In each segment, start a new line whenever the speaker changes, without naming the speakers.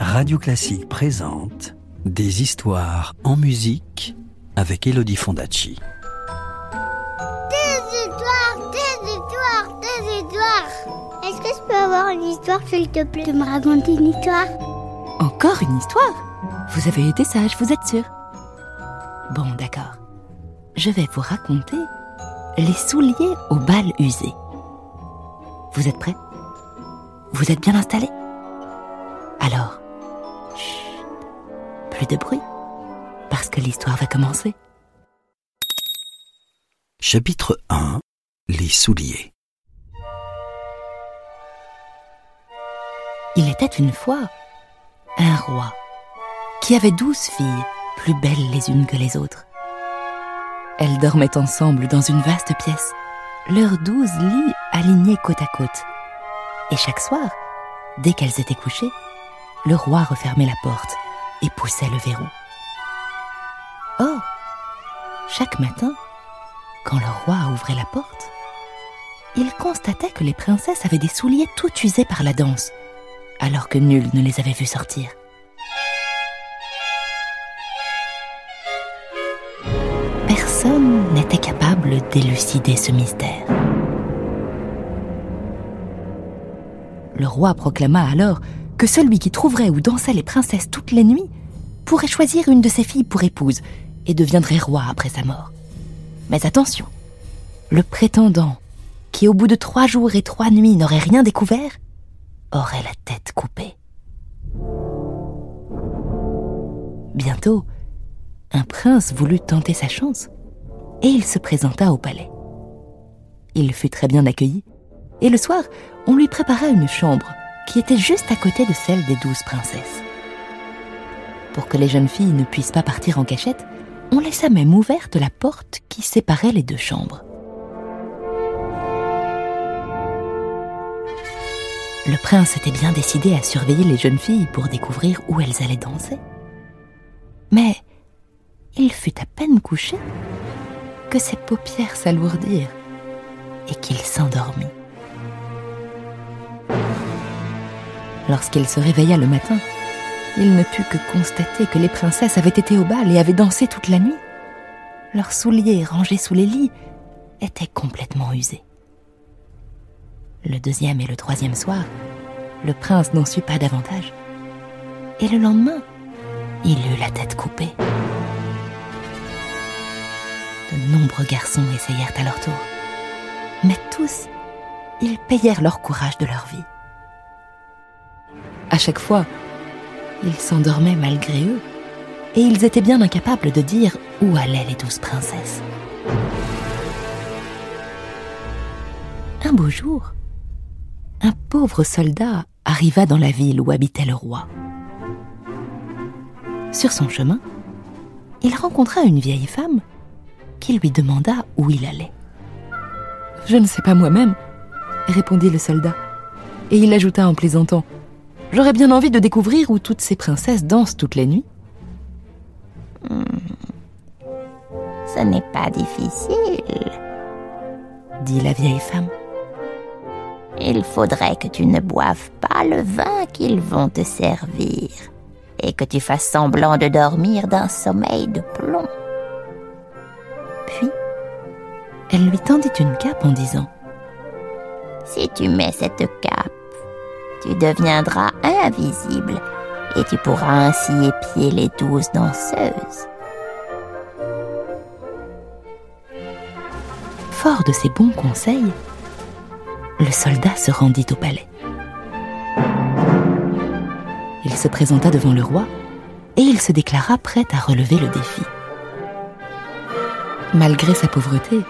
Radio Classique présente Des histoires en musique avec Elodie Fondacci.
Des histoires, des histoires, des histoires. Est-ce que je peux avoir une histoire, s'il te plaît, de me raconter une histoire?
Encore une histoire? Vous avez été sage, vous êtes sûr? Bon, d'accord. Je vais vous raconter les souliers au bal usé. Vous êtes prêts? Vous êtes bien installés? Alors, chut, plus de bruit, parce que l'histoire va commencer.
Chapitre 1 Les souliers.
Il était une fois un roi qui avait douze filles, plus belles les unes que les autres. Elles dormaient ensemble dans une vaste pièce, leurs douze lits alignés côte à côte. Et chaque soir, dès qu'elles étaient couchées, le roi refermait la porte et poussait le verrou. Or, chaque matin, quand le roi ouvrait la porte, il constatait que les princesses avaient des souliers tout usés par la danse, alors que nul ne les avait vues sortir. Personne n'était capable d'élucider ce mystère. Le roi proclama alors que celui qui trouverait où dansaient les princesses toutes les nuits pourrait choisir une de ses filles pour épouse et deviendrait roi après sa mort. Mais attention, le prétendant, qui au bout de trois jours et trois nuits n'aurait rien découvert, aurait la tête coupée. Bientôt, un prince voulut tenter sa chance et il se présenta au palais. Il fut très bien accueilli et le soir, on lui prépara une chambre qui était juste à côté de celle des douze princesses. Pour que les jeunes filles ne puissent pas partir en cachette, on laissa même ouverte la porte qui séparait les deux chambres. Le prince était bien décidé à surveiller les jeunes filles pour découvrir où elles allaient danser. Mais il fut à peine couché que ses paupières s'alourdirent et qu'il s'endormit. Lorsqu'il se réveilla le matin, il ne put que constater que les princesses avaient été au bal et avaient dansé toute la nuit. Leurs souliers rangés sous les lits étaient complètement usés. Le deuxième et le troisième soir, le prince n'en sut pas davantage. Et le lendemain, il eut la tête coupée. De nombreux garçons essayèrent à leur tour. Mais tous, ils payèrent leur courage de leur vie. À chaque fois, ils s'endormaient malgré eux, et ils étaient bien incapables de dire où allaient les douze princesses. Un beau jour, un pauvre soldat arriva dans la ville où habitait le roi. Sur son chemin, il rencontra une vieille femme qui lui demanda où il allait. Je ne sais pas moi-même, répondit le soldat, et il ajouta en plaisantant J'aurais bien envie de découvrir où toutes ces princesses dansent toutes les nuits.
Hmm. Ce n'est pas difficile,
dit la vieille femme.
Il faudrait que tu ne boives pas le vin qu'ils vont te servir et que tu fasses semblant de dormir d'un sommeil de plomb.
Puis, elle lui tendit une cape en disant
Si tu mets cette cape, tu deviendras invisible et tu pourras ainsi épier les douze danseuses.
Fort de ces bons conseils, le soldat se rendit au palais. Il se présenta devant le roi et il se déclara prêt à relever le défi. Malgré sa pauvreté,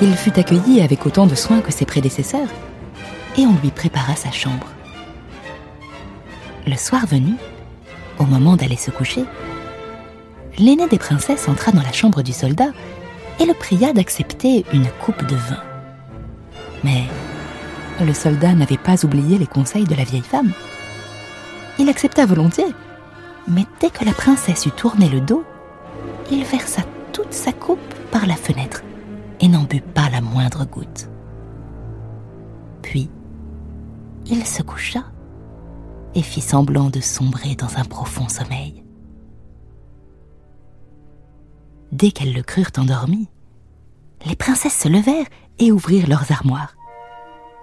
il fut accueilli avec autant de soin que ses prédécesseurs et on lui prépara sa chambre. Le soir venu, au moment d'aller se coucher, l'aînée des princesses entra dans la chambre du soldat et le pria d'accepter une coupe de vin. Mais le soldat n'avait pas oublié les conseils de la vieille femme. Il accepta volontiers, mais dès que la princesse eut tourné le dos, il versa toute sa coupe par la fenêtre et n'en but pas la moindre goutte. Puis, il se coucha et fit semblant de sombrer dans un profond sommeil. Dès qu'elles le crurent endormi, les princesses se levèrent et ouvrirent leurs armoires.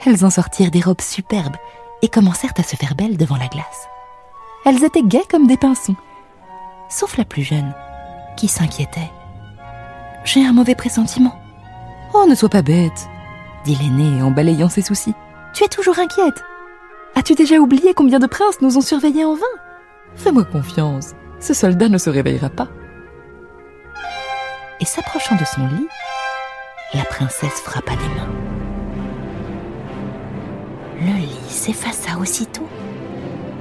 Elles en sortirent des robes superbes et commencèrent à se faire belles devant la glace. Elles étaient gaies comme des pinsons, sauf la plus jeune, qui s'inquiétait. J'ai un mauvais pressentiment. Oh, ne sois pas bête, dit l'aînée en balayant ses soucis. Tu es toujours inquiète. As-tu déjà oublié combien de princes nous ont surveillés en vain? Fais-moi confiance, ce soldat ne se réveillera pas. Et s'approchant de son lit, la princesse frappa des mains. Le lit s'effaça aussitôt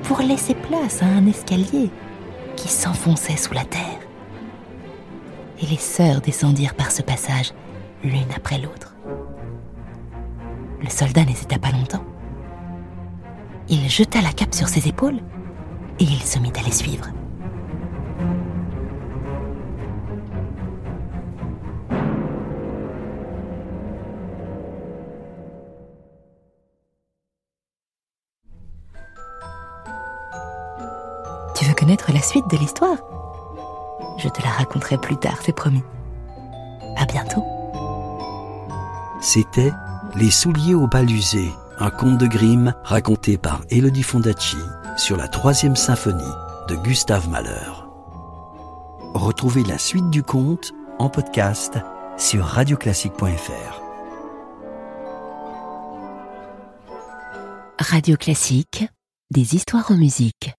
pour laisser place à un escalier qui s'enfonçait sous la terre. Et les sœurs descendirent par ce passage, l'une après l'autre. Le soldat n'hésita pas longtemps. Il jeta la cape sur ses épaules et il se mit à les suivre. Tu veux connaître la suite de l'histoire? Je te la raconterai plus tard, c'est promis. À bientôt.
C'était Les souliers au bal usé, un conte de Grimm raconté par Elodie Fondacci sur la troisième symphonie de Gustave Mahler. Retrouvez la suite du conte en podcast sur radioclassique.fr.
Radio Classique, des histoires en musique.